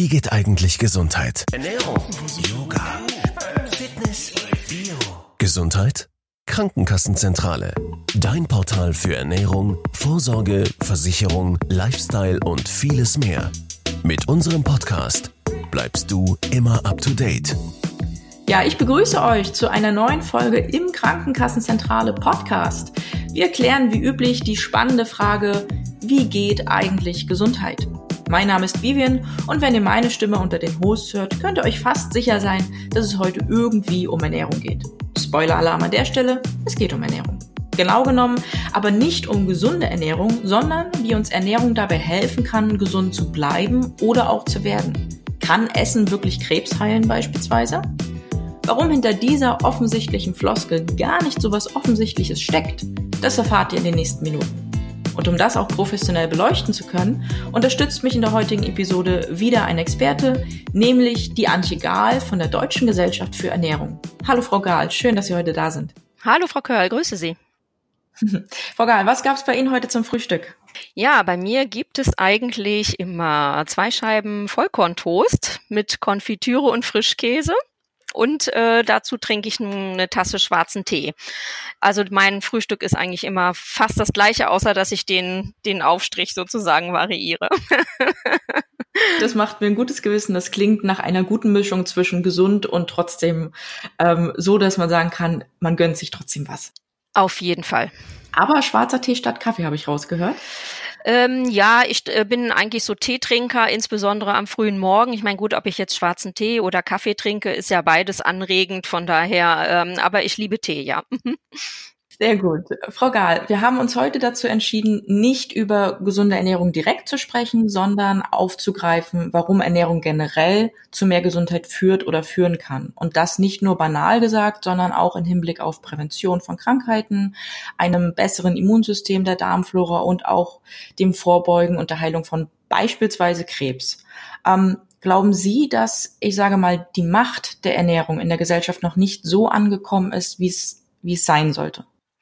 Wie geht eigentlich Gesundheit? Ernährung, Yoga, Fitness, Bio. Gesundheit? Krankenkassenzentrale. Dein Portal für Ernährung, Vorsorge, Versicherung, Lifestyle und vieles mehr. Mit unserem Podcast bleibst du immer up to date. Ja, ich begrüße euch zu einer neuen Folge im Krankenkassenzentrale Podcast. Wir klären wie üblich die spannende Frage, wie geht eigentlich Gesundheit? Mein Name ist Vivian und wenn ihr meine Stimme unter den Hosts hört, könnt ihr euch fast sicher sein, dass es heute irgendwie um Ernährung geht. Spoiler-Alarm an der Stelle, es geht um Ernährung. Genau genommen aber nicht um gesunde Ernährung, sondern wie uns Ernährung dabei helfen kann, gesund zu bleiben oder auch zu werden. Kann Essen wirklich Krebs heilen beispielsweise? Warum hinter dieser offensichtlichen Floskel gar nicht so was Offensichtliches steckt, das erfahrt ihr in den nächsten Minuten. Und um das auch professionell beleuchten zu können, unterstützt mich in der heutigen Episode wieder ein Experte, nämlich die Antje Gahl von der Deutschen Gesellschaft für Ernährung. Hallo Frau Gahl, schön, dass Sie heute da sind. Hallo Frau Körl, grüße Sie. Frau Gahl, was gab es bei Ihnen heute zum Frühstück? Ja, bei mir gibt es eigentlich immer zwei Scheiben Vollkorntoast mit Konfitüre und Frischkäse und äh, dazu trinke ich eine Tasse schwarzen Tee. Also mein Frühstück ist eigentlich immer fast das gleiche, außer dass ich den, den Aufstrich sozusagen variiere. das macht mir ein gutes Gewissen. Das klingt nach einer guten Mischung zwischen gesund und trotzdem ähm, so, dass man sagen kann, man gönnt sich trotzdem was. Auf jeden Fall. Aber schwarzer Tee statt Kaffee habe ich rausgehört. Ähm, ja, ich äh, bin eigentlich so Teetrinker, insbesondere am frühen Morgen. Ich meine, gut, ob ich jetzt schwarzen Tee oder Kaffee trinke, ist ja beides anregend. Von daher, ähm, aber ich liebe Tee, ja. Sehr gut. Frau Gahl, wir haben uns heute dazu entschieden, nicht über gesunde Ernährung direkt zu sprechen, sondern aufzugreifen, warum Ernährung generell zu mehr Gesundheit führt oder führen kann. Und das nicht nur banal gesagt, sondern auch im Hinblick auf Prävention von Krankheiten, einem besseren Immunsystem der Darmflora und auch dem Vorbeugen und der Heilung von beispielsweise Krebs. Ähm, Glauben Sie, dass, ich sage mal, die Macht der Ernährung in der Gesellschaft noch nicht so angekommen ist, wie es, wie es sein sollte?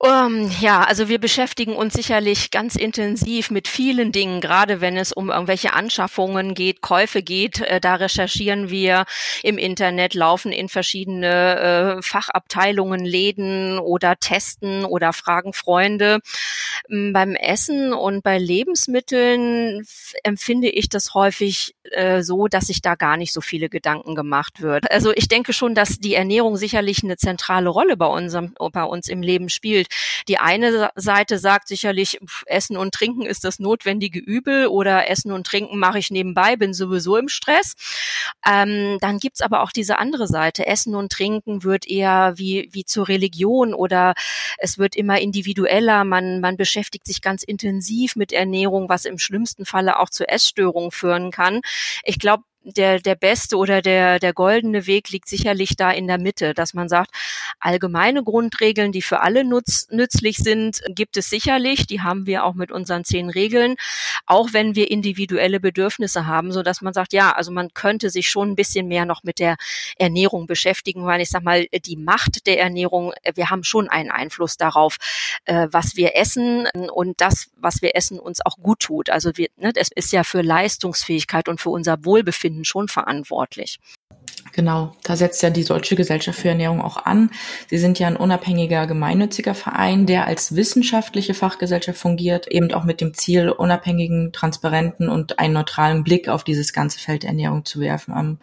Um, ja, also wir beschäftigen uns sicherlich ganz intensiv mit vielen Dingen, gerade wenn es um irgendwelche Anschaffungen geht, Käufe geht. Äh, da recherchieren wir im Internet, laufen in verschiedene äh, Fachabteilungen, Läden oder testen oder fragen Freunde. Ähm, beim Essen und bei Lebensmitteln empfinde ich das häufig äh, so, dass sich da gar nicht so viele Gedanken gemacht wird. Also ich denke schon, dass die Ernährung sicherlich eine zentrale Rolle bei unserem, bei uns im Leben spielt. Die eine Seite sagt sicherlich, Essen und Trinken ist das notwendige Übel oder Essen und Trinken mache ich nebenbei, bin sowieso im Stress. Ähm, dann gibt's aber auch diese andere Seite. Essen und Trinken wird eher wie, wie zur Religion oder es wird immer individueller. Man, man beschäftigt sich ganz intensiv mit Ernährung, was im schlimmsten Falle auch zu Essstörungen führen kann. Ich glaube, der, der beste oder der, der goldene Weg liegt sicherlich da in der Mitte, dass man sagt, allgemeine Grundregeln, die für alle nutz, nützlich sind, gibt es sicherlich. Die haben wir auch mit unseren zehn Regeln, auch wenn wir individuelle Bedürfnisse haben, so dass man sagt, ja, also man könnte sich schon ein bisschen mehr noch mit der Ernährung beschäftigen, weil ich sag mal, die Macht der Ernährung, wir haben schon einen Einfluss darauf, äh, was wir essen und das, was wir essen, uns auch gut tut. Also wir, ne, das ist ja für Leistungsfähigkeit und für unser Wohlbefinden Kunden schon verantwortlich. Genau, da setzt ja die Deutsche Gesellschaft für Ernährung auch an. Sie sind ja ein unabhängiger gemeinnütziger Verein, der als wissenschaftliche Fachgesellschaft fungiert, eben auch mit dem Ziel, unabhängigen, transparenten und einen neutralen Blick auf dieses ganze Feld Ernährung zu werfen. Ähm,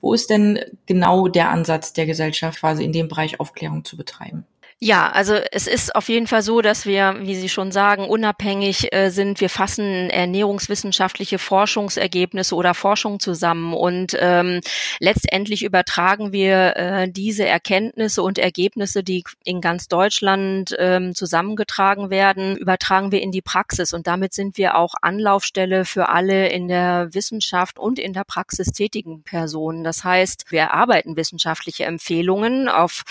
wo ist denn genau der Ansatz der Gesellschaft, quasi in dem Bereich Aufklärung zu betreiben? Ja, also es ist auf jeden Fall so, dass wir, wie Sie schon sagen, unabhängig äh, sind. Wir fassen ernährungswissenschaftliche Forschungsergebnisse oder Forschung zusammen und ähm, letztendlich übertragen wir äh, diese Erkenntnisse und Ergebnisse, die in ganz Deutschland ähm, zusammengetragen werden, übertragen wir in die Praxis und damit sind wir auch Anlaufstelle für alle in der Wissenschaft und in der Praxis tätigen Personen. Das heißt, wir erarbeiten wissenschaftliche Empfehlungen auf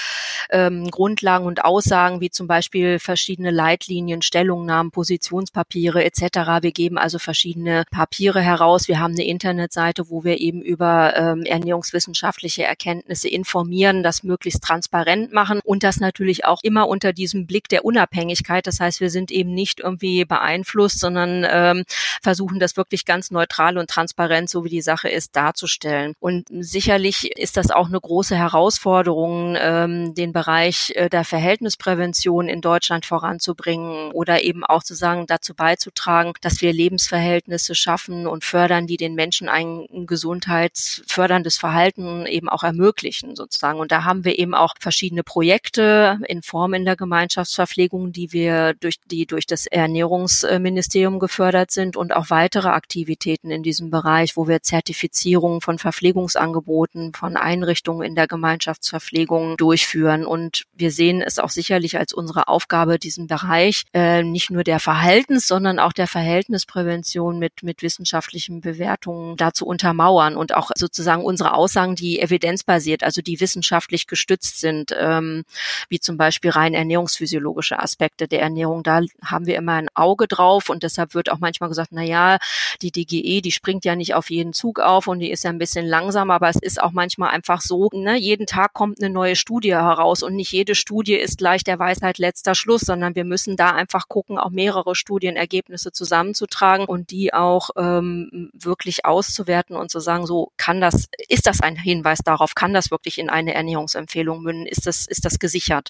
ähm, Grundlagen und Aussagen wie zum Beispiel verschiedene Leitlinien, Stellungnahmen, Positionspapiere etc. Wir geben also verschiedene Papiere heraus. Wir haben eine Internetseite, wo wir eben über ähm, ernährungswissenschaftliche Erkenntnisse informieren, das möglichst transparent machen und das natürlich auch immer unter diesem Blick der Unabhängigkeit. Das heißt, wir sind eben nicht irgendwie beeinflusst, sondern ähm, versuchen das wirklich ganz neutral und transparent, so wie die Sache ist, darzustellen. Und sicherlich ist das auch eine große Herausforderung, ähm, den Bereich äh, der Verhältnisprävention in Deutschland voranzubringen oder eben auch zu sagen, dazu beizutragen, dass wir Lebensverhältnisse schaffen und fördern, die den Menschen ein gesundheitsförderndes Verhalten eben auch ermöglichen sozusagen. Und da haben wir eben auch verschiedene Projekte in Form in der Gemeinschaftsverpflegung, die wir durch die durch das Ernährungsministerium gefördert sind und auch weitere Aktivitäten in diesem Bereich, wo wir Zertifizierungen von Verpflegungsangeboten von Einrichtungen in der Gemeinschaftsverpflegung durchführen. Und wir sehen es auch sicherlich als unsere Aufgabe, diesen Bereich äh, nicht nur der Verhaltens, sondern auch der Verhältnisprävention mit, mit wissenschaftlichen Bewertungen da zu untermauern und auch sozusagen unsere Aussagen, die evidenzbasiert, also die wissenschaftlich gestützt sind, ähm, wie zum Beispiel rein ernährungsphysiologische Aspekte der Ernährung. Da haben wir immer ein Auge drauf und deshalb wird auch manchmal gesagt, na ja, die DGE, die springt ja nicht auf jeden Zug auf und die ist ja ein bisschen langsam, aber es ist auch manchmal einfach so, ne, jeden Tag kommt eine neue Studie heraus und nicht jede Studie ist gleich der Weisheit letzter Schluss, sondern wir müssen da einfach gucken, auch mehrere Studienergebnisse zusammenzutragen und die auch ähm, wirklich auszuwerten und zu sagen, so kann das, ist das ein Hinweis darauf, kann das wirklich in eine Ernährungsempfehlung münden, ist das, ist das gesichert?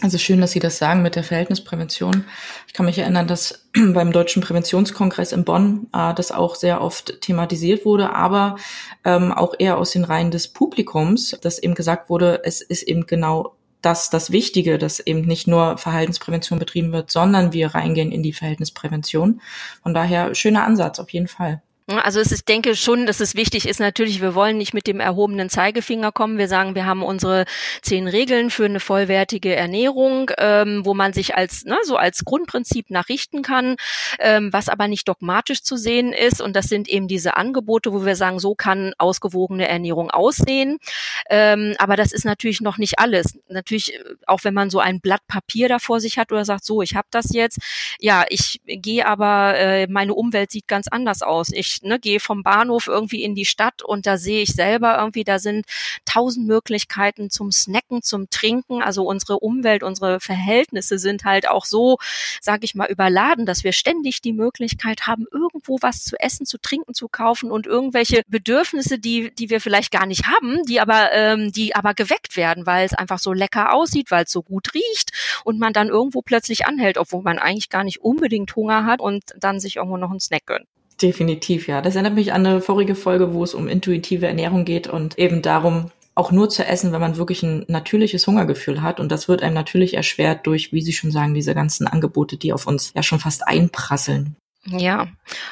Also schön, dass Sie das sagen mit der Verhältnisprävention. Ich kann mich erinnern, dass beim Deutschen Präventionskongress in Bonn äh, das auch sehr oft thematisiert wurde, aber ähm, auch eher aus den Reihen des Publikums, dass eben gesagt wurde, es ist eben genau das das Wichtige, dass eben nicht nur Verhaltensprävention betrieben wird, sondern wir reingehen in die Verhältnisprävention. Von daher schöner Ansatz auf jeden Fall. Also es ist, ich denke schon, dass es wichtig ist natürlich, wir wollen nicht mit dem erhobenen Zeigefinger kommen. Wir sagen, wir haben unsere zehn Regeln für eine vollwertige Ernährung, ähm, wo man sich als ne, so als Grundprinzip nachrichten kann, ähm, was aber nicht dogmatisch zu sehen ist. Und das sind eben diese Angebote, wo wir sagen, so kann ausgewogene Ernährung aussehen. Ähm, aber das ist natürlich noch nicht alles. Natürlich, äh, auch wenn man so ein Blatt Papier da vor sich hat oder sagt, so, ich habe das jetzt. Ja, ich gehe aber, äh, meine Umwelt sieht ganz anders aus. Ich ne, gehe vom Bahnhof irgendwie in die Stadt und da sehe ich selber irgendwie, da sind tausend Möglichkeiten zum Snacken, zum Trinken. Also unsere Umwelt, unsere Verhältnisse sind halt auch so, sage ich mal, überladen, dass wir ständig die Möglichkeit haben, irgendwo was zu essen, zu trinken, zu kaufen und irgendwelche Bedürfnisse, die, die wir vielleicht gar nicht haben, die aber, ähm, die aber geweckt werden, weil es einfach so lecker aussieht, weil es so gut riecht und man dann irgendwo plötzlich anhält, obwohl man eigentlich gar nicht unbedingt Hunger hat und dann sich irgendwo noch einen Snack gönnt. Definitiv, ja. Das erinnert mich an eine vorige Folge, wo es um intuitive Ernährung geht und eben darum, auch nur zu essen, wenn man wirklich ein natürliches Hungergefühl hat. Und das wird einem natürlich erschwert durch, wie Sie schon sagen, diese ganzen Angebote, die auf uns ja schon fast einprasseln. Ja,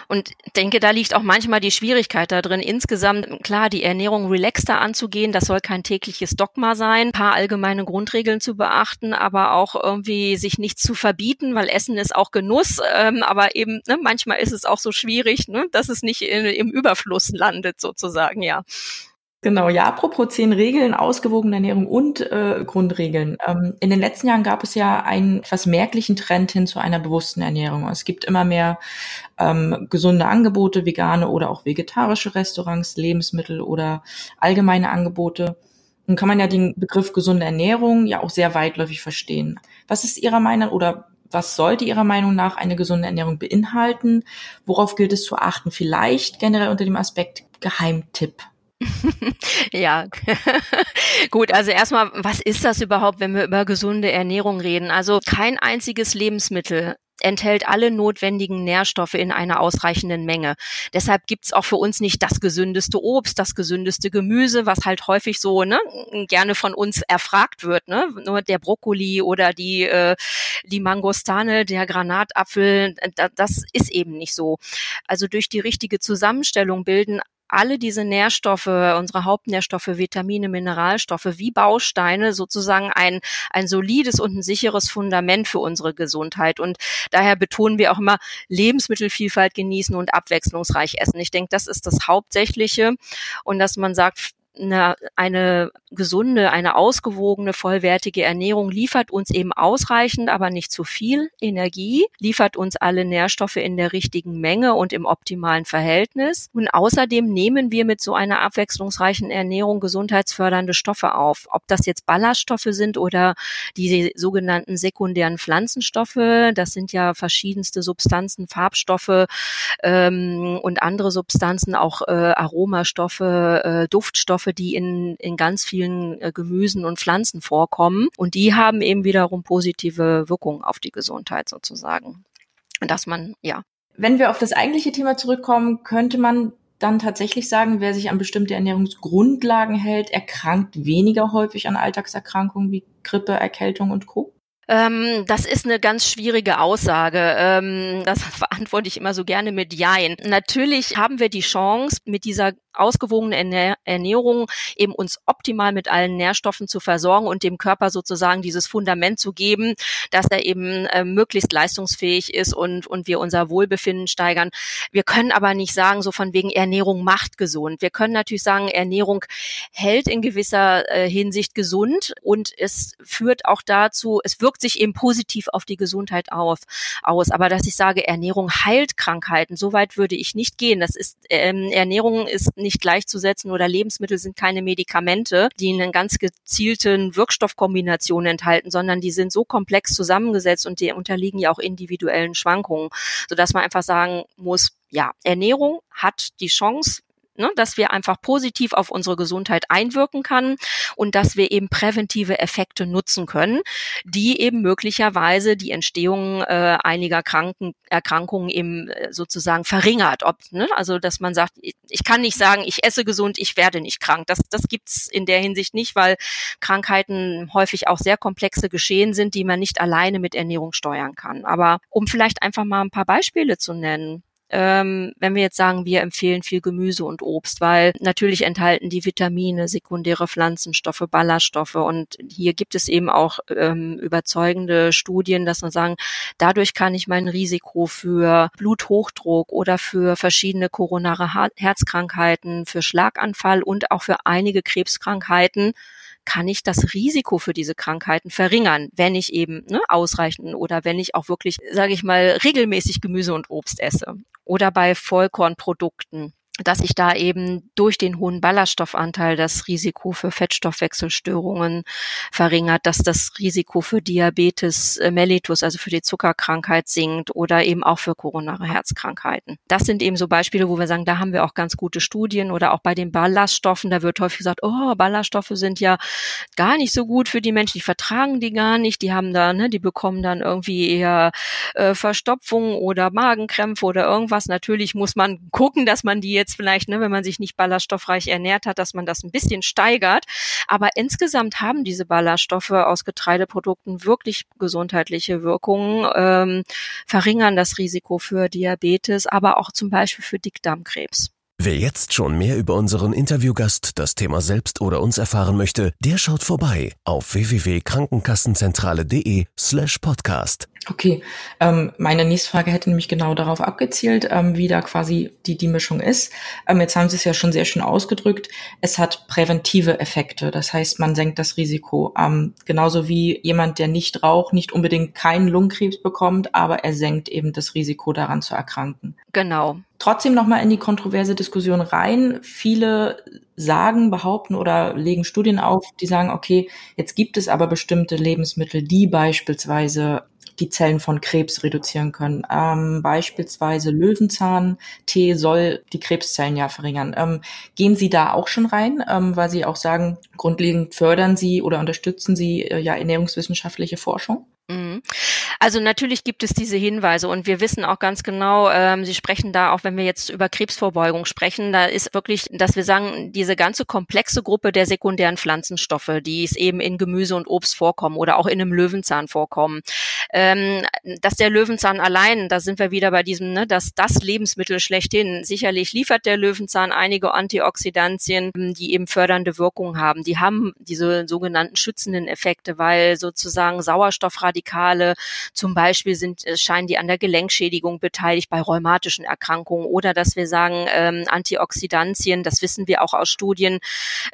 und denke, da liegt auch manchmal die Schwierigkeit da drin, insgesamt, klar, die Ernährung relaxter anzugehen, das soll kein tägliches Dogma sein, ein paar allgemeine Grundregeln zu beachten, aber auch irgendwie sich nichts zu verbieten, weil Essen ist auch Genuss, ähm, aber eben, ne, manchmal ist es auch so schwierig, ne, dass es nicht in, im Überfluss landet, sozusagen, ja. Genau, ja, apropos zehn Regeln, ausgewogene Ernährung und äh, Grundregeln. Ähm, in den letzten Jahren gab es ja einen etwas merklichen Trend hin zu einer bewussten Ernährung. Es gibt immer mehr ähm, gesunde Angebote, vegane oder auch vegetarische Restaurants, Lebensmittel oder allgemeine Angebote. Nun kann man ja den Begriff gesunde Ernährung ja auch sehr weitläufig verstehen. Was ist Ihrer Meinung oder was sollte Ihrer Meinung nach eine gesunde Ernährung beinhalten? Worauf gilt es zu achten? Vielleicht generell unter dem Aspekt Geheimtipp. ja, gut. Also erstmal, was ist das überhaupt, wenn wir über gesunde Ernährung reden? Also kein einziges Lebensmittel enthält alle notwendigen Nährstoffe in einer ausreichenden Menge. Deshalb gibt's auch für uns nicht das gesündeste Obst, das gesündeste Gemüse, was halt häufig so ne, gerne von uns erfragt wird. Ne? Nur der Brokkoli oder die, äh, die Mangostane, der Granatapfel, das ist eben nicht so. Also durch die richtige Zusammenstellung bilden alle diese Nährstoffe, unsere Hauptnährstoffe, Vitamine, Mineralstoffe wie Bausteine sozusagen ein, ein solides und ein sicheres Fundament für unsere Gesundheit. Und daher betonen wir auch immer Lebensmittelvielfalt genießen und abwechslungsreich essen. Ich denke, das ist das Hauptsächliche. Und dass man sagt, eine, eine gesunde, eine ausgewogene, vollwertige Ernährung liefert uns eben ausreichend, aber nicht zu viel Energie, liefert uns alle Nährstoffe in der richtigen Menge und im optimalen Verhältnis. Und außerdem nehmen wir mit so einer abwechslungsreichen Ernährung gesundheitsfördernde Stoffe auf. Ob das jetzt Ballaststoffe sind oder die sogenannten sekundären Pflanzenstoffe, das sind ja verschiedenste Substanzen, Farbstoffe ähm, und andere Substanzen, auch äh, Aromastoffe, äh, Duftstoffe, die in, in ganz vielen äh, Gemüsen und Pflanzen vorkommen. Und die haben eben wiederum positive Wirkungen auf die Gesundheit sozusagen. Dass man, ja. Wenn wir auf das eigentliche Thema zurückkommen, könnte man dann tatsächlich sagen, wer sich an bestimmte Ernährungsgrundlagen hält, erkrankt weniger häufig an Alltagserkrankungen wie Grippe, Erkältung und Co. Ähm, das ist eine ganz schwierige Aussage. Ähm, das beantworte ich immer so gerne mit Jein. Natürlich haben wir die Chance, mit dieser ausgewogene Ernährung eben uns optimal mit allen Nährstoffen zu versorgen und dem Körper sozusagen dieses Fundament zu geben, dass er eben äh, möglichst leistungsfähig ist und, und wir unser Wohlbefinden steigern. Wir können aber nicht sagen, so von wegen Ernährung macht gesund. Wir können natürlich sagen, Ernährung hält in gewisser äh, Hinsicht gesund und es führt auch dazu, es wirkt sich eben positiv auf die Gesundheit auf, aus. Aber dass ich sage, Ernährung heilt Krankheiten, so weit würde ich nicht gehen. Das ist, ähm, Ernährung ist nicht gleichzusetzen oder Lebensmittel sind keine Medikamente, die einen ganz gezielten Wirkstoffkombinationen enthalten, sondern die sind so komplex zusammengesetzt und die unterliegen ja auch individuellen Schwankungen, sodass man einfach sagen muss, ja, Ernährung hat die Chance, ne, dass wir einfach positiv auf unsere Gesundheit einwirken kann und dass wir eben präventive Effekte nutzen können, die eben möglicherweise die Entstehung äh, einiger Kranken, Erkrankungen eben äh, sozusagen verringert. Ob, ne, also dass man sagt, ich kann nicht sagen, ich esse gesund, ich werde nicht krank. Das, das gibt's in der Hinsicht nicht, weil Krankheiten häufig auch sehr komplexe Geschehen sind, die man nicht alleine mit Ernährung steuern kann. Aber um vielleicht einfach mal ein paar Beispiele zu nennen ähm, wenn wir jetzt sagen, wir empfehlen viel Gemüse und Obst, weil natürlich enthalten die Vitamine, sekundäre Pflanzenstoffe, Ballaststoffe. Und hier gibt es eben auch ähm, überzeugende Studien, dass man sagen, dadurch kann ich mein Risiko für Bluthochdruck oder für verschiedene koronare Herzkrankheiten, für Schlaganfall und auch für einige Krebskrankheiten kann ich das Risiko für diese Krankheiten verringern, wenn ich eben ne, ausreichend oder wenn ich auch wirklich, sage ich mal, regelmäßig Gemüse und Obst esse. Oder bei Vollkornprodukten dass ich da eben durch den hohen Ballaststoffanteil das Risiko für Fettstoffwechselstörungen verringert, dass das Risiko für Diabetes äh, mellitus, also für die Zuckerkrankheit sinkt oder eben auch für koronare Herzkrankheiten. Das sind eben so Beispiele, wo wir sagen, da haben wir auch ganz gute Studien oder auch bei den Ballaststoffen, da wird häufig gesagt, oh, Ballaststoffe sind ja gar nicht so gut für die Menschen, die vertragen die gar nicht, die haben da, ne, die bekommen dann irgendwie eher äh, Verstopfung oder Magenkrämpfe oder irgendwas. Natürlich muss man gucken, dass man die jetzt vielleicht, ne, wenn man sich nicht ballaststoffreich ernährt hat, dass man das ein bisschen steigert. Aber insgesamt haben diese Ballaststoffe aus Getreideprodukten wirklich gesundheitliche Wirkungen, ähm, verringern das Risiko für Diabetes, aber auch zum Beispiel für Dickdarmkrebs. Wer jetzt schon mehr über unseren Interviewgast, das Thema selbst oder uns erfahren möchte, der schaut vorbei auf www.krankenkassenzentrale.de slash podcast. Okay, ähm, meine nächste Frage hätte nämlich genau darauf abgezielt, ähm, wie da quasi die, die Mischung ist. Ähm, jetzt haben Sie es ja schon sehr schön ausgedrückt. Es hat präventive Effekte, das heißt, man senkt das Risiko. Ähm, genauso wie jemand, der nicht raucht, nicht unbedingt keinen Lungenkrebs bekommt, aber er senkt eben das Risiko daran zu erkranken. Genau trotzdem nochmal in die kontroverse Diskussion rein. Viele sagen, behaupten oder legen Studien auf, die sagen, okay, jetzt gibt es aber bestimmte Lebensmittel, die beispielsweise die Zellen von Krebs reduzieren können. Ähm, beispielsweise Löwenzahn-Tee soll die Krebszellen ja verringern. Ähm, gehen Sie da auch schon rein, ähm, weil Sie auch sagen, grundlegend fördern Sie oder unterstützen Sie äh, ja ernährungswissenschaftliche Forschung? Mhm. Also natürlich gibt es diese Hinweise und wir wissen auch ganz genau, ähm, Sie sprechen da auch, wenn wir jetzt über Krebsvorbeugung sprechen, da ist wirklich, dass wir sagen, diese ganze komplexe Gruppe der sekundären Pflanzenstoffe, die es eben in Gemüse und Obst vorkommen oder auch in einem Löwenzahn vorkommen, ähm, dass der Löwenzahn allein, da sind wir wieder bei diesem, ne, dass das Lebensmittel schlechthin, sicherlich liefert der Löwenzahn einige Antioxidantien, die eben fördernde Wirkung haben. Die haben diese sogenannten schützenden Effekte, weil sozusagen Sauerstoffradikale Radikale. Zum Beispiel sind, äh, scheinen die an der Gelenkschädigung beteiligt bei rheumatischen Erkrankungen oder dass wir sagen, ähm, Antioxidantien, das wissen wir auch aus Studien,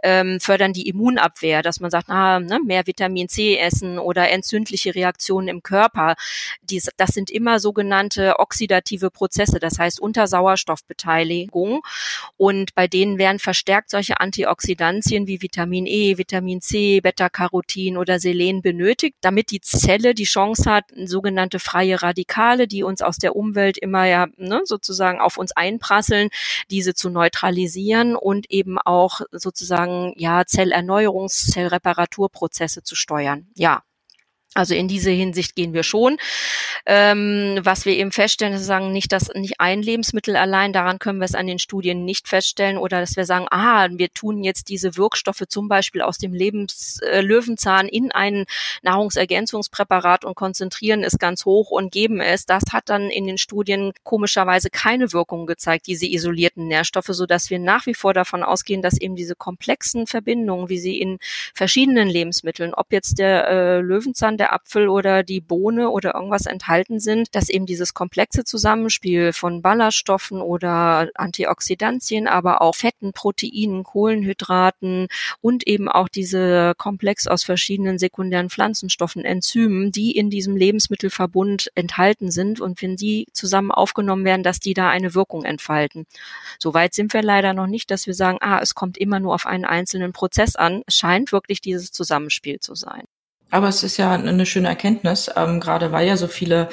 ähm, fördern die Immunabwehr, dass man sagt, ah, ne, mehr Vitamin C essen oder entzündliche Reaktionen im Körper. Dies, das sind immer sogenannte oxidative Prozesse, das heißt unter Sauerstoffbeteiligung. Und bei denen werden verstärkt solche Antioxidantien wie Vitamin E, Vitamin C, Beta-Carotin oder Selen benötigt, damit die Zelle die Chance hat, sogenannte freie Radikale, die uns aus der Umwelt immer ja ne, sozusagen auf uns einprasseln, diese zu neutralisieren und eben auch sozusagen ja Zellerneuerungs-, Zellreparaturprozesse zu steuern. Ja, also in diese Hinsicht gehen wir schon. Ähm, was wir eben feststellen, ist sagen nicht, dass nicht ein Lebensmittel allein, daran können wir es an den Studien nicht feststellen oder dass wir sagen, ah, wir tun jetzt diese Wirkstoffe zum Beispiel aus dem Lebens äh, Löwenzahn in ein Nahrungsergänzungspräparat und konzentrieren es ganz hoch und geben es. Das hat dann in den Studien komischerweise keine Wirkung gezeigt, diese isolierten Nährstoffe, so dass wir nach wie vor davon ausgehen, dass eben diese komplexen Verbindungen, wie sie in verschiedenen Lebensmitteln, ob jetzt der äh, Löwenzahn der Apfel oder die Bohne oder irgendwas enthalten sind, dass eben dieses komplexe Zusammenspiel von Ballaststoffen oder Antioxidantien, aber auch Fetten, Proteinen, Kohlenhydraten und eben auch diese Komplex aus verschiedenen sekundären Pflanzenstoffen, Enzymen, die in diesem Lebensmittelverbund enthalten sind und wenn die zusammen aufgenommen werden, dass die da eine Wirkung entfalten. Soweit sind wir leider noch nicht, dass wir sagen, ah, es kommt immer nur auf einen einzelnen Prozess an. Es scheint wirklich dieses Zusammenspiel zu sein. Aber es ist ja eine schöne Erkenntnis, ähm, gerade weil ja so viele,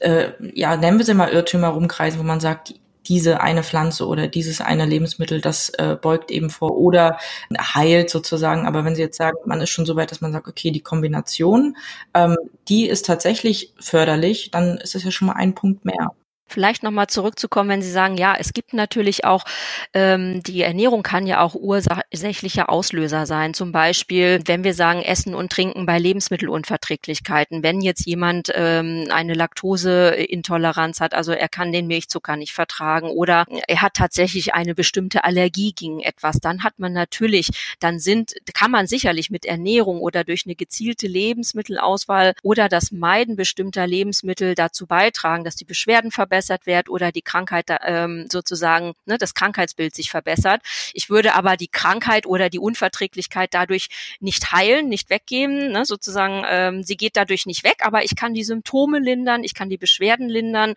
äh, ja, nennen wir sie mal Irrtümer rumkreisen, wo man sagt, diese eine Pflanze oder dieses eine Lebensmittel, das äh, beugt eben vor oder heilt sozusagen. Aber wenn Sie jetzt sagen, man ist schon so weit, dass man sagt, okay, die Kombination, ähm, die ist tatsächlich förderlich, dann ist es ja schon mal ein Punkt mehr. Vielleicht nochmal zurückzukommen, wenn Sie sagen, ja, es gibt natürlich auch, ähm, die Ernährung kann ja auch ursächlicher Auslöser sein. Zum Beispiel, wenn wir sagen, Essen und Trinken bei Lebensmittelunverträglichkeiten. Wenn jetzt jemand ähm, eine Laktoseintoleranz hat, also er kann den Milchzucker nicht vertragen oder er hat tatsächlich eine bestimmte Allergie gegen etwas, dann hat man natürlich, dann sind, kann man sicherlich mit Ernährung oder durch eine gezielte Lebensmittelauswahl oder das Meiden bestimmter Lebensmittel dazu beitragen, dass die Beschwerden verbessern verbessert wird oder die Krankheit ähm, sozusagen, ne, das Krankheitsbild sich verbessert. Ich würde aber die Krankheit oder die Unverträglichkeit dadurch nicht heilen, nicht weggeben, ne, sozusagen, ähm, sie geht dadurch nicht weg, aber ich kann die Symptome lindern, ich kann die Beschwerden lindern.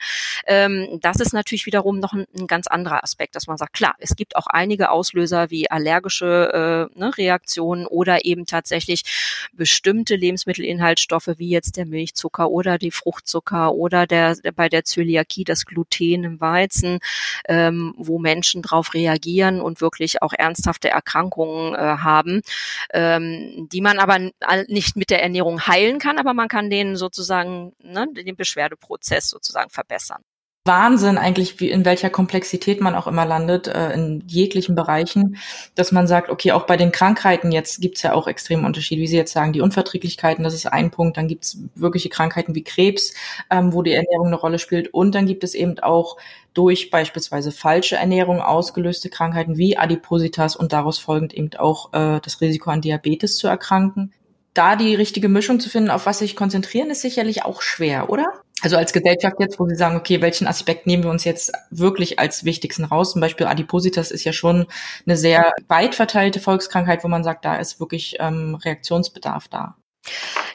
Ähm, das ist natürlich wiederum noch ein, ein ganz anderer Aspekt, dass man sagt, klar, es gibt auch einige Auslöser wie allergische äh, ne, Reaktionen oder eben tatsächlich bestimmte Lebensmittelinhaltsstoffe wie jetzt der Milchzucker oder die Fruchtzucker oder der, der bei der Zöliakie das Gluten im Weizen, ähm, wo Menschen darauf reagieren und wirklich auch ernsthafte Erkrankungen äh, haben, ähm, die man aber nicht mit der Ernährung heilen kann, aber man kann denen sozusagen ne, den Beschwerdeprozess sozusagen verbessern. Wahnsinn eigentlich, wie in welcher Komplexität man auch immer landet, äh, in jeglichen Bereichen, dass man sagt, okay, auch bei den Krankheiten jetzt gibt's ja auch extreme Unterschiede, wie Sie jetzt sagen, die Unverträglichkeiten, das ist ein Punkt, dann gibt's wirkliche Krankheiten wie Krebs, ähm, wo die Ernährung eine Rolle spielt und dann gibt es eben auch durch beispielsweise falsche Ernährung ausgelöste Krankheiten wie Adipositas und daraus folgend eben auch äh, das Risiko an Diabetes zu erkranken. Da die richtige Mischung zu finden, auf was sich konzentrieren, ist sicherlich auch schwer, oder? Also als Gesellschaft jetzt, wo Sie sagen, okay, welchen Aspekt nehmen wir uns jetzt wirklich als wichtigsten raus? Zum Beispiel Adipositas ist ja schon eine sehr weit verteilte Volkskrankheit, wo man sagt, da ist wirklich ähm, Reaktionsbedarf da.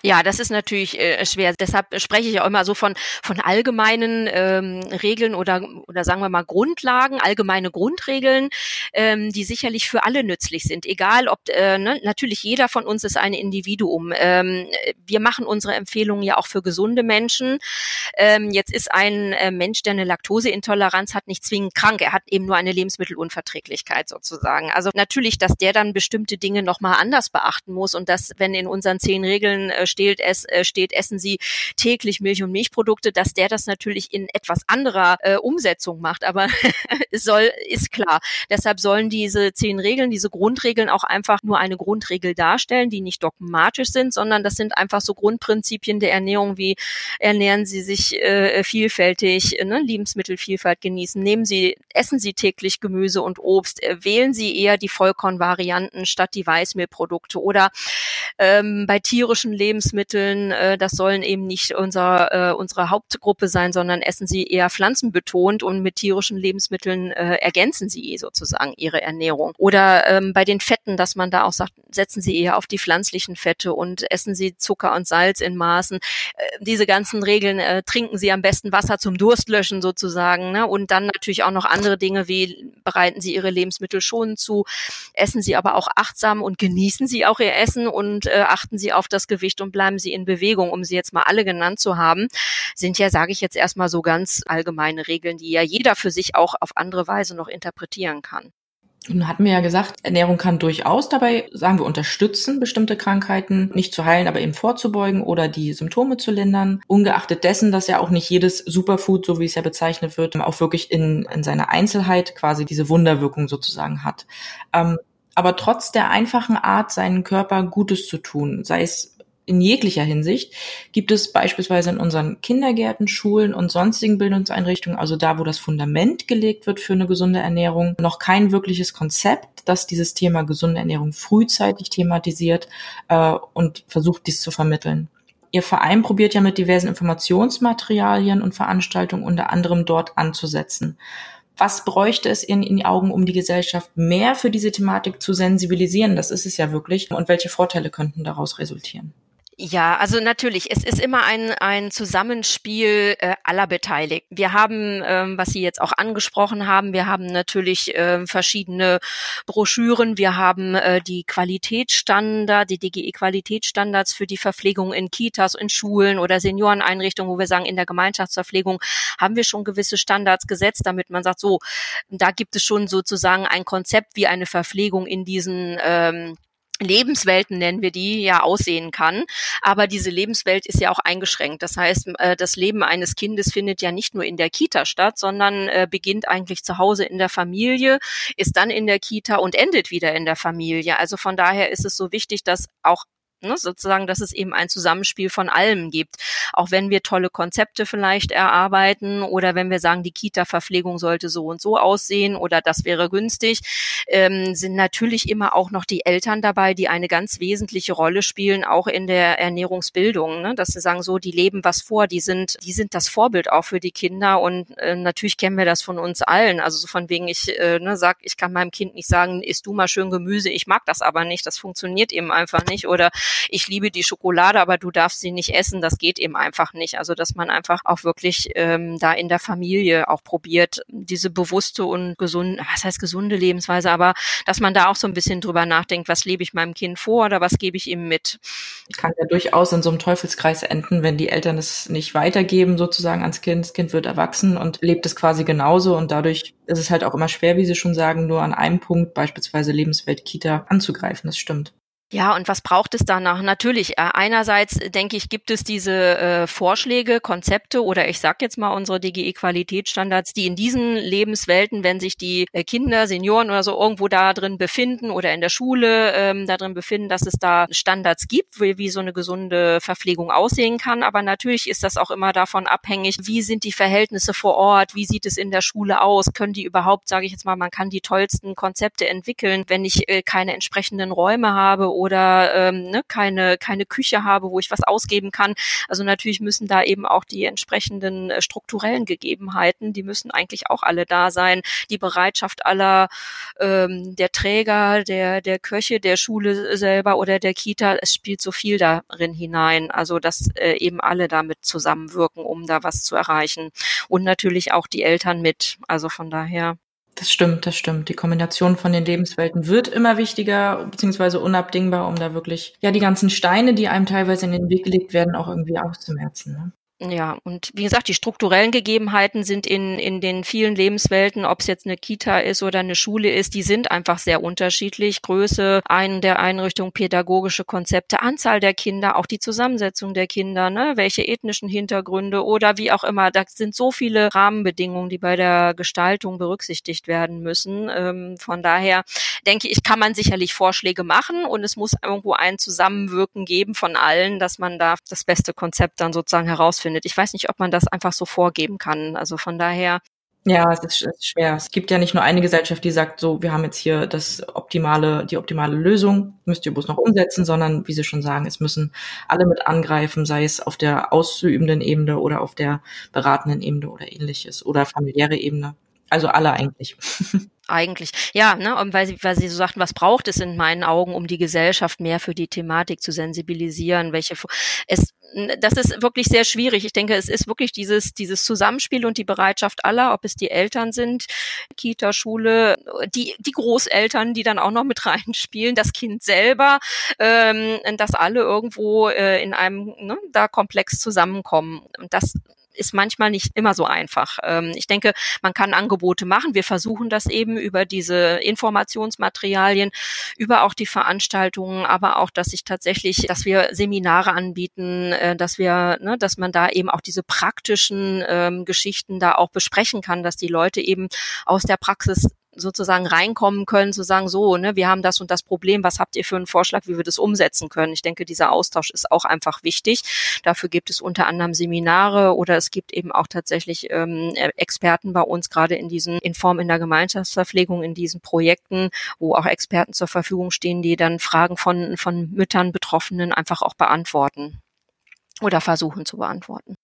Ja, das ist natürlich äh, schwer. Deshalb spreche ich auch immer so von, von allgemeinen ähm, Regeln oder, oder sagen wir mal Grundlagen, allgemeine Grundregeln, ähm, die sicherlich für alle nützlich sind. Egal, ob äh, ne, natürlich jeder von uns ist ein Individuum. Ähm, wir machen unsere Empfehlungen ja auch für gesunde Menschen. Ähm, jetzt ist ein äh, Mensch, der eine Laktoseintoleranz hat, nicht zwingend krank. Er hat eben nur eine Lebensmittelunverträglichkeit sozusagen. Also natürlich, dass der dann bestimmte Dinge nochmal anders beachten muss und dass, wenn in unseren zehn Regeln äh, steht, es, äh, steht, essen Sie täglich Milch und Milchprodukte, dass der das natürlich in etwas anderer äh, Umsetzung macht. Aber soll, ist klar. Deshalb sollen diese zehn Regeln, diese Grundregeln auch einfach nur eine Grundregel darstellen, die nicht dogmatisch sind, sondern das sind einfach so Grundprinzipien der Ernährung, wie ernähren Sie sich äh, vielfältig, ne, Lebensmittelvielfalt genießen, nehmen Sie, essen Sie täglich Gemüse und Obst, äh, wählen Sie eher die Vollkornvarianten statt die Weißmehlprodukte oder ähm, bei tierischen tierischen Lebensmitteln. Äh, das sollen eben nicht unser, äh, unsere Hauptgruppe sein, sondern essen sie eher pflanzenbetont und mit tierischen Lebensmitteln äh, ergänzen sie sozusagen ihre Ernährung. Oder ähm, bei den Fetten, dass man da auch sagt, setzen sie eher auf die pflanzlichen Fette und essen sie Zucker und Salz in Maßen. Äh, diese ganzen Regeln, äh, trinken sie am besten Wasser zum Durstlöschen sozusagen. Ne? Und dann natürlich auch noch andere Dinge wie bereiten sie ihre Lebensmittel schon zu, essen sie aber auch achtsam und genießen sie auch ihr Essen und äh, achten sie auf das Gewicht und bleiben sie in Bewegung, um sie jetzt mal alle genannt zu haben, sind ja, sage ich jetzt erstmal so ganz allgemeine Regeln, die ja jeder für sich auch auf andere Weise noch interpretieren kann. Nun hatten wir ja gesagt, Ernährung kann durchaus dabei, sagen wir, unterstützen, bestimmte Krankheiten nicht zu heilen, aber eben vorzubeugen oder die Symptome zu lindern. Ungeachtet dessen, dass ja auch nicht jedes Superfood, so wie es ja bezeichnet wird, auch wirklich in, in seiner Einzelheit quasi diese Wunderwirkung sozusagen hat. Ähm, aber trotz der einfachen Art, seinen Körper Gutes zu tun, sei es in jeglicher Hinsicht gibt es beispielsweise in unseren Kindergärten, Schulen und sonstigen Bildungseinrichtungen, also da, wo das Fundament gelegt wird für eine gesunde Ernährung, noch kein wirkliches Konzept, das dieses Thema gesunde Ernährung frühzeitig thematisiert äh, und versucht, dies zu vermitteln. Ihr Verein probiert ja mit diversen Informationsmaterialien und Veranstaltungen unter anderem dort anzusetzen. Was bräuchte es in, in Augen, um die Gesellschaft mehr für diese Thematik zu sensibilisieren? Das ist es ja wirklich. Und welche Vorteile könnten daraus resultieren? Ja, also natürlich, es ist immer ein, ein Zusammenspiel äh, aller Beteiligten. Wir haben, ähm, was Sie jetzt auch angesprochen haben, wir haben natürlich äh, verschiedene Broschüren, wir haben äh, die Qualitätsstandards, die DGE-Qualitätsstandards für die Verpflegung in Kitas, in Schulen oder Senioreneinrichtungen, wo wir sagen, in der Gemeinschaftsverpflegung haben wir schon gewisse Standards gesetzt, damit man sagt, so, da gibt es schon sozusagen ein Konzept, wie eine Verpflegung in diesen ähm, Lebenswelten nennen wir die, ja aussehen kann. Aber diese Lebenswelt ist ja auch eingeschränkt. Das heißt, äh, das Leben eines Kindes findet ja nicht nur in der Kita statt, sondern äh, beginnt eigentlich zu Hause in der Familie, ist dann in der Kita und endet wieder in der Familie. Also von daher ist es so wichtig, dass auch Ne, sozusagen, dass es eben ein Zusammenspiel von allem gibt. Auch wenn wir tolle Konzepte vielleicht erarbeiten oder wenn wir sagen, die Kita-Verpflegung sollte so und so aussehen oder das wäre günstig, ähm, sind natürlich immer auch noch die Eltern dabei, die eine ganz wesentliche Rolle spielen, auch in der Ernährungsbildung. Ne? Dass sie sagen, so, die leben was vor, die sind, die sind das Vorbild auch für die Kinder und äh, natürlich kennen wir das von uns allen. Also so von wegen, ich äh, ne, sag, ich kann meinem Kind nicht sagen, isst du mal schön Gemüse, ich mag das aber nicht, das funktioniert eben einfach nicht. Oder ich liebe die Schokolade, aber du darfst sie nicht essen. Das geht eben einfach nicht. Also dass man einfach auch wirklich ähm, da in der Familie auch probiert, diese bewusste und gesunde, was heißt gesunde Lebensweise, aber dass man da auch so ein bisschen drüber nachdenkt, was lebe ich meinem Kind vor oder was gebe ich ihm mit. Kann ja durchaus in so einem Teufelskreis enden, wenn die Eltern es nicht weitergeben sozusagen ans Kind. Das Kind wird erwachsen und lebt es quasi genauso und dadurch ist es halt auch immer schwer, wie Sie schon sagen, nur an einem Punkt, beispielsweise Lebenswelt Kita, anzugreifen. Das stimmt. Ja, und was braucht es danach? Natürlich, äh, einerseits denke ich, gibt es diese äh, Vorschläge, Konzepte oder ich sage jetzt mal unsere DGE-Qualitätsstandards, die in diesen Lebenswelten, wenn sich die äh, Kinder, Senioren oder so irgendwo da drin befinden oder in der Schule ähm, da drin befinden, dass es da Standards gibt, wie, wie so eine gesunde Verpflegung aussehen kann. Aber natürlich ist das auch immer davon abhängig, wie sind die Verhältnisse vor Ort, wie sieht es in der Schule aus, können die überhaupt, sage ich jetzt mal, man kann die tollsten Konzepte entwickeln, wenn ich äh, keine entsprechenden Räume habe oder ähm, ne, keine, keine Küche habe, wo ich was ausgeben kann. Also natürlich müssen da eben auch die entsprechenden äh, strukturellen Gegebenheiten, die müssen eigentlich auch alle da sein. Die Bereitschaft aller ähm, der Träger, der, der Köche, der Schule selber oder der Kita, es spielt so viel darin hinein. Also dass äh, eben alle damit zusammenwirken, um da was zu erreichen. Und natürlich auch die Eltern mit. Also von daher. Das stimmt, das stimmt. Die Kombination von den Lebenswelten wird immer wichtiger, beziehungsweise unabdingbar, um da wirklich, ja, die ganzen Steine, die einem teilweise in den Weg gelegt werden, auch irgendwie auszumerzen. Ne? Ja, und wie gesagt, die strukturellen Gegebenheiten sind in, in den vielen Lebenswelten, ob es jetzt eine Kita ist oder eine Schule ist, die sind einfach sehr unterschiedlich. Größe ein der Einrichtung, pädagogische Konzepte, Anzahl der Kinder, auch die Zusammensetzung der Kinder, ne, welche ethnischen Hintergründe oder wie auch immer. Da sind so viele Rahmenbedingungen, die bei der Gestaltung berücksichtigt werden müssen. Ähm, von daher denke ich, kann man sicherlich Vorschläge machen und es muss irgendwo ein Zusammenwirken geben von allen, dass man da das beste Konzept dann sozusagen herausfindet findet. Ich weiß nicht, ob man das einfach so vorgeben kann. Also von daher Ja, es ist, es ist schwer. Es gibt ja nicht nur eine Gesellschaft, die sagt, so, wir haben jetzt hier das optimale, die optimale Lösung, müsst ihr bloß noch umsetzen, sondern wie Sie schon sagen, es müssen alle mit angreifen, sei es auf der auszuübenden Ebene oder auf der beratenden Ebene oder ähnliches oder familiäre Ebene. Also alle eigentlich. Eigentlich, ja, ne, und weil sie, weil sie so sagten, was braucht es in meinen Augen, um die Gesellschaft mehr für die Thematik zu sensibilisieren? Welche es das ist wirklich sehr schwierig. Ich denke, es ist wirklich dieses, dieses Zusammenspiel und die Bereitschaft aller, ob es die Eltern sind, Kita, Schule, die, die Großeltern, die dann auch noch mit reinspielen, das Kind selber, ähm, dass alle irgendwo äh, in einem ne, da komplex zusammenkommen. Und das ist manchmal nicht immer so einfach. Ähm, ich denke, man kann Angebote machen. Wir versuchen das eben über diese Informationsmaterialien, über auch die Veranstaltungen, aber auch, dass ich tatsächlich, dass wir Seminare anbieten, äh, dass wir, ne, dass man da eben auch diese praktischen ähm, Geschichten da auch besprechen kann, dass die Leute eben aus der Praxis sozusagen reinkommen können, zu sagen, so, ne, wir haben das und das Problem, was habt ihr für einen Vorschlag, wie wir das umsetzen können? Ich denke, dieser Austausch ist auch einfach wichtig. Dafür gibt es unter anderem Seminare oder es gibt eben auch tatsächlich ähm, Experten bei uns, gerade in diesen, in Form in der Gemeinschaftsverpflegung, in diesen Projekten, wo auch Experten zur Verfügung stehen, die dann Fragen von, von Müttern, Betroffenen einfach auch beantworten oder versuchen zu beantworten.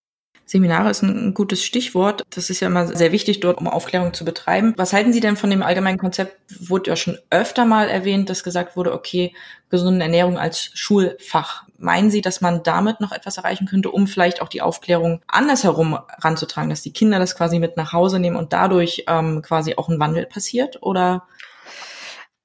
Seminare ist ein gutes Stichwort. Das ist ja immer sehr wichtig dort, um Aufklärung zu betreiben. Was halten Sie denn von dem allgemeinen Konzept? Wurde ja schon öfter mal erwähnt, dass gesagt wurde, okay, gesunde Ernährung als Schulfach. Meinen Sie, dass man damit noch etwas erreichen könnte, um vielleicht auch die Aufklärung andersherum ranzutragen, dass die Kinder das quasi mit nach Hause nehmen und dadurch ähm, quasi auch ein Wandel passiert? Oder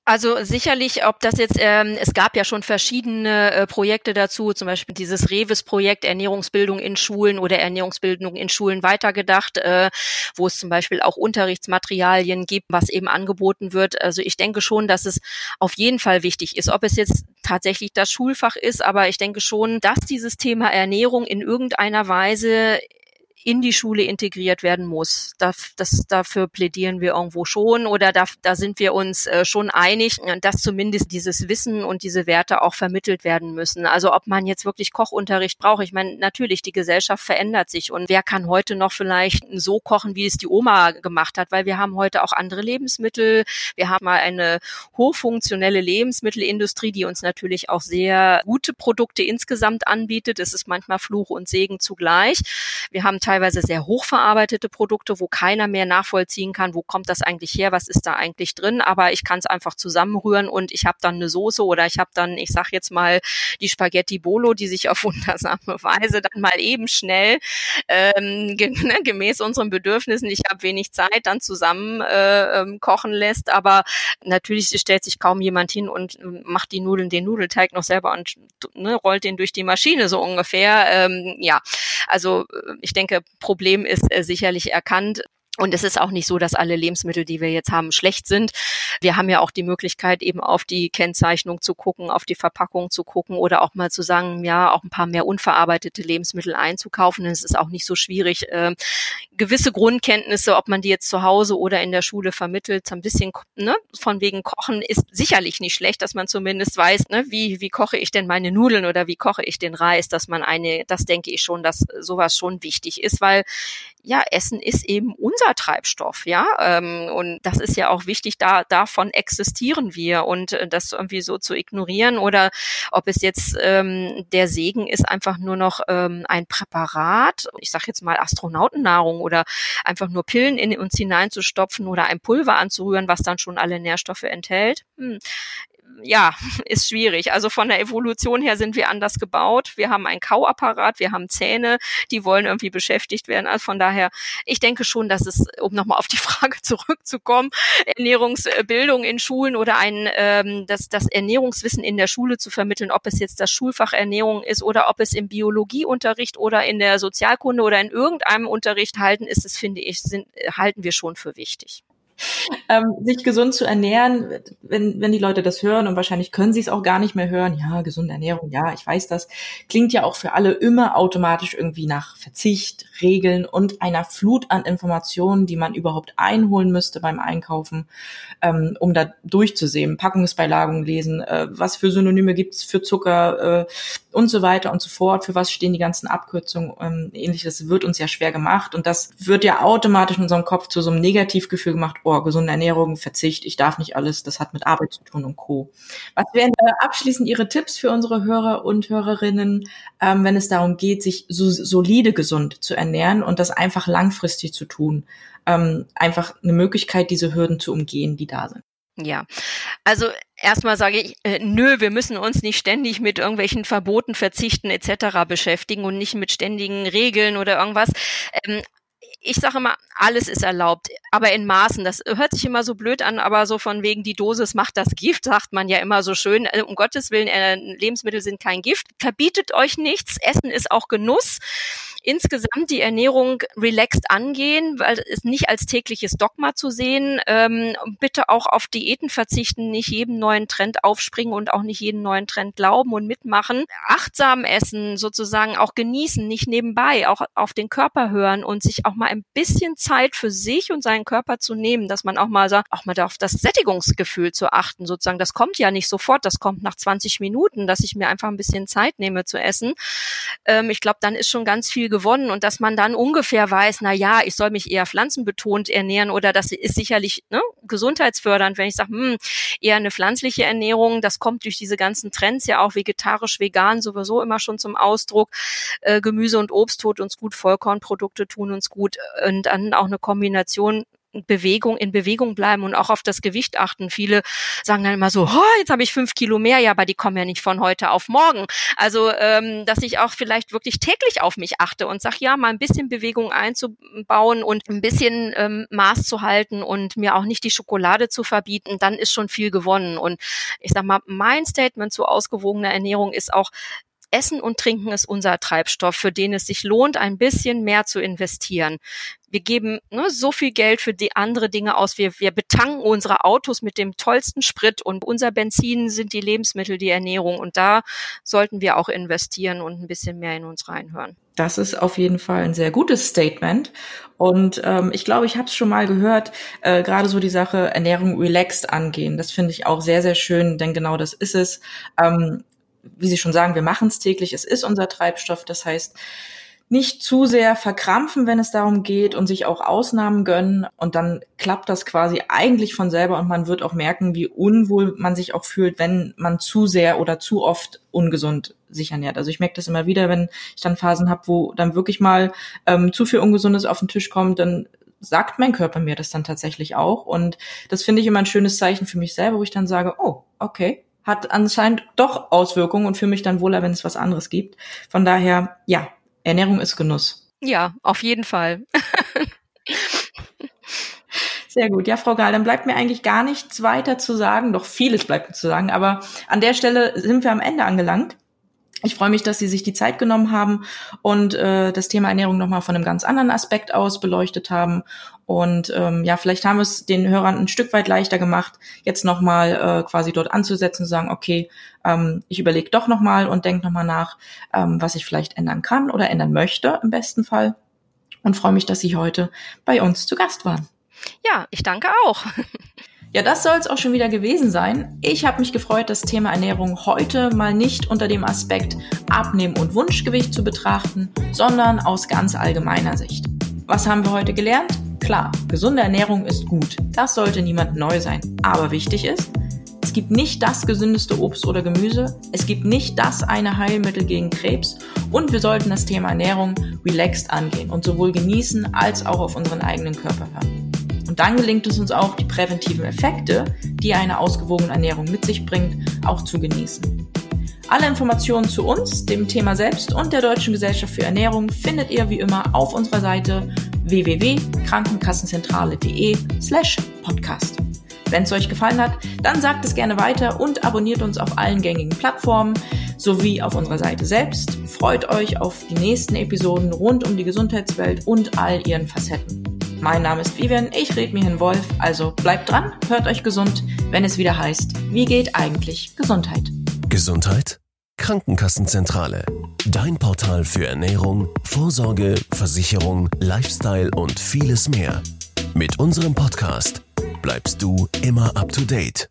also sicherlich, ob das jetzt, ähm, es gab ja schon verschiedene äh, Projekte dazu, zum Beispiel dieses Revis-Projekt Ernährungsbildung in Schulen oder Ernährungsbildung in Schulen weitergedacht, äh, wo es zum Beispiel auch Unterrichtsmaterialien gibt, was eben angeboten wird. Also ich denke schon, dass es auf jeden Fall wichtig ist, ob es jetzt tatsächlich das Schulfach ist, aber ich denke schon, dass dieses Thema Ernährung in irgendeiner Weise in die Schule integriert werden muss. Das, das, dafür plädieren wir irgendwo schon oder da, da sind wir uns äh, schon einig, dass zumindest dieses Wissen und diese Werte auch vermittelt werden müssen. Also ob man jetzt wirklich Kochunterricht braucht. Ich meine, natürlich, die Gesellschaft verändert sich und wer kann heute noch vielleicht so kochen, wie es die Oma gemacht hat, weil wir haben heute auch andere Lebensmittel. Wir haben mal eine hochfunktionelle Lebensmittelindustrie, die uns natürlich auch sehr gute Produkte insgesamt anbietet. Es ist manchmal Fluch und Segen zugleich. Wir haben teilweise teilweise sehr hochverarbeitete Produkte, wo keiner mehr nachvollziehen kann, wo kommt das eigentlich her, was ist da eigentlich drin, aber ich kann es einfach zusammenrühren und ich habe dann eine Soße oder ich habe dann, ich sag jetzt mal, die Spaghetti Bolo, die sich auf wundersame Weise dann mal eben schnell ähm, ne, gemäß unseren Bedürfnissen, ich habe wenig Zeit, dann zusammen äh, ähm, kochen lässt, aber natürlich stellt sich kaum jemand hin und macht die Nudeln, den Nudelteig noch selber und ne, rollt den durch die Maschine so ungefähr. Ähm, ja, also ich denke, Problem ist äh, sicherlich erkannt. Und es ist auch nicht so, dass alle Lebensmittel, die wir jetzt haben, schlecht sind. Wir haben ja auch die Möglichkeit, eben auf die Kennzeichnung zu gucken, auf die Verpackung zu gucken oder auch mal zu sagen, ja, auch ein paar mehr unverarbeitete Lebensmittel einzukaufen. Es ist auch nicht so schwierig, äh, gewisse Grundkenntnisse, ob man die jetzt zu Hause oder in der Schule vermittelt, ein bisschen ne, von wegen Kochen ist sicherlich nicht schlecht, dass man zumindest weiß, ne, wie, wie koche ich denn meine Nudeln oder wie koche ich den Reis, dass man eine, das denke ich schon, dass sowas schon wichtig ist, weil ja, Essen ist eben unser Treibstoff, ja, ähm, und das ist ja auch wichtig, da davon existieren wir und äh, das irgendwie so zu ignorieren oder ob es jetzt ähm, der Segen ist, einfach nur noch ähm, ein Präparat, ich sage jetzt mal Astronautennahrung oder einfach nur Pillen in uns hineinzustopfen oder ein Pulver anzurühren, was dann schon alle Nährstoffe enthält. Hm ja, ist schwierig. Also von der Evolution her sind wir anders gebaut. Wir haben einen Kauapparat, wir haben Zähne, die wollen irgendwie beschäftigt werden. Also von daher, ich denke schon, dass es, um nochmal auf die Frage zurückzukommen, Ernährungsbildung in Schulen oder ein, ähm, das, das Ernährungswissen in der Schule zu vermitteln, ob es jetzt das Schulfach Ernährung ist oder ob es im Biologieunterricht oder in der Sozialkunde oder in irgendeinem Unterricht halten ist, das finde ich, sind, halten wir schon für wichtig. Ähm, sich gesund zu ernähren, wenn, wenn die Leute das hören und wahrscheinlich können sie es auch gar nicht mehr hören, ja, gesunde Ernährung, ja, ich weiß das, klingt ja auch für alle immer automatisch irgendwie nach Verzicht, Regeln und einer Flut an Informationen, die man überhaupt einholen müsste beim Einkaufen, ähm, um da durchzusehen, Packungsbeilagen lesen, äh, was für Synonyme gibt's für Zucker äh, und so weiter und so fort, für was stehen die ganzen Abkürzungen, ähm, ähnliches wird uns ja schwer gemacht und das wird ja automatisch in unserem Kopf zu so einem Negativgefühl gemacht, oh, gesunde Ernährung, Verzicht, ich darf nicht alles, das hat mit Arbeit zu tun und Co. Was wären äh, abschließend Ihre Tipps für unsere Hörer und Hörerinnen, ähm, wenn es darum geht, sich so solide gesund zu ernähren und das einfach langfristig zu tun? Ähm, einfach eine Möglichkeit, diese Hürden zu umgehen, die da sind. Ja, also erstmal sage ich, äh, nö, wir müssen uns nicht ständig mit irgendwelchen Verboten, Verzichten etc. beschäftigen und nicht mit ständigen Regeln oder irgendwas. Ähm, ich sage immer, alles ist erlaubt, aber in Maßen. Das hört sich immer so blöd an, aber so von wegen die Dosis macht das Gift, sagt man ja immer so schön. Äh, um Gottes Willen, äh, Lebensmittel sind kein Gift. Verbietet euch nichts. Essen ist auch Genuss insgesamt die Ernährung relaxed angehen, weil es nicht als tägliches Dogma zu sehen. Ähm, bitte auch auf Diäten verzichten, nicht jedem neuen Trend aufspringen und auch nicht jeden neuen Trend glauben und mitmachen. Achtsam essen, sozusagen auch genießen, nicht nebenbei, auch auf den Körper hören und sich auch mal ein bisschen Zeit für sich und seinen Körper zu nehmen, dass man auch mal sagt, auch mal auf das Sättigungsgefühl zu achten, sozusagen. Das kommt ja nicht sofort, das kommt nach 20 Minuten, dass ich mir einfach ein bisschen Zeit nehme zu essen. Ähm, ich glaube, dann ist schon ganz viel gewonnen und dass man dann ungefähr weiß, na ja, ich soll mich eher pflanzenbetont ernähren oder das ist sicherlich ne, gesundheitsfördernd, wenn ich sage, hm, eher eine pflanzliche Ernährung, das kommt durch diese ganzen Trends ja auch vegetarisch, vegan sowieso immer schon zum Ausdruck. Äh, Gemüse und Obst tut uns gut, Vollkornprodukte tun uns gut und dann auch eine Kombination Bewegung, in Bewegung bleiben und auch auf das Gewicht achten. Viele sagen dann immer so, oh, jetzt habe ich fünf Kilo mehr, ja, aber die kommen ja nicht von heute auf morgen. Also, ähm, dass ich auch vielleicht wirklich täglich auf mich achte und sage, ja, mal ein bisschen Bewegung einzubauen und ein bisschen ähm, Maß zu halten und mir auch nicht die Schokolade zu verbieten, dann ist schon viel gewonnen. Und ich sag mal, mein Statement zu ausgewogener Ernährung ist auch, Essen und Trinken ist unser Treibstoff, für den es sich lohnt, ein bisschen mehr zu investieren. Wir geben ne, so viel Geld für die andere Dinge aus. Wir, wir betanken unsere Autos mit dem tollsten Sprit und unser Benzin sind die Lebensmittel, die Ernährung. Und da sollten wir auch investieren und ein bisschen mehr in uns reinhören. Das ist auf jeden Fall ein sehr gutes Statement. Und ähm, ich glaube, ich habe es schon mal gehört, äh, gerade so die Sache Ernährung relaxed angehen. Das finde ich auch sehr, sehr schön, denn genau das ist es. Ähm, wie Sie schon sagen, wir machen es täglich, es ist unser Treibstoff. Das heißt, nicht zu sehr verkrampfen, wenn es darum geht und sich auch Ausnahmen gönnen. Und dann klappt das quasi eigentlich von selber und man wird auch merken, wie unwohl man sich auch fühlt, wenn man zu sehr oder zu oft ungesund sich ernährt. Also ich merke das immer wieder, wenn ich dann Phasen habe, wo dann wirklich mal ähm, zu viel Ungesundes auf den Tisch kommt, dann sagt mein Körper mir das dann tatsächlich auch. Und das finde ich immer ein schönes Zeichen für mich selber, wo ich dann sage, oh, okay, hat anscheinend doch Auswirkungen und fühle mich dann wohler, wenn es was anderes gibt. Von daher, ja, Ernährung ist Genuss. Ja, auf jeden Fall. Sehr gut. Ja, Frau Gahl, dann bleibt mir eigentlich gar nichts weiter zu sagen. Doch vieles bleibt mir zu sagen. Aber an der Stelle sind wir am Ende angelangt. Ich freue mich, dass Sie sich die Zeit genommen haben und äh, das Thema Ernährung nochmal von einem ganz anderen Aspekt aus beleuchtet haben. Und ähm, ja, vielleicht haben wir es den Hörern ein Stück weit leichter gemacht, jetzt nochmal äh, quasi dort anzusetzen und sagen, okay, ähm, ich überlege doch nochmal und denke nochmal nach, ähm, was ich vielleicht ändern kann oder ändern möchte im besten Fall. Und freue mich, dass Sie heute bei uns zu Gast waren. Ja, ich danke auch. Ja, das soll es auch schon wieder gewesen sein. Ich habe mich gefreut, das Thema Ernährung heute mal nicht unter dem Aspekt Abnehmen und Wunschgewicht zu betrachten, sondern aus ganz allgemeiner Sicht. Was haben wir heute gelernt? Klar, gesunde Ernährung ist gut. Das sollte niemand neu sein. Aber wichtig ist, es gibt nicht das gesündeste Obst oder Gemüse, es gibt nicht das eine Heilmittel gegen Krebs und wir sollten das Thema Ernährung relaxed angehen und sowohl genießen als auch auf unseren eigenen Körper hören. Und dann gelingt es uns auch, die präventiven Effekte, die eine ausgewogene Ernährung mit sich bringt, auch zu genießen. Alle Informationen zu uns, dem Thema selbst und der Deutschen Gesellschaft für Ernährung findet ihr wie immer auf unserer Seite www.krankenkassenzentrale.de slash podcast. Wenn es euch gefallen hat, dann sagt es gerne weiter und abonniert uns auf allen gängigen Plattformen sowie auf unserer Seite selbst. Freut euch auf die nächsten Episoden rund um die Gesundheitswelt und all ihren Facetten. Mein Name ist Vivian, ich rede mir hin Wolf, also bleibt dran, hört euch gesund, wenn es wieder heißt, wie geht eigentlich Gesundheit? Gesundheit? Krankenkassenzentrale. Dein Portal für Ernährung, Vorsorge, Versicherung, Lifestyle und vieles mehr. Mit unserem Podcast bleibst du immer up to date.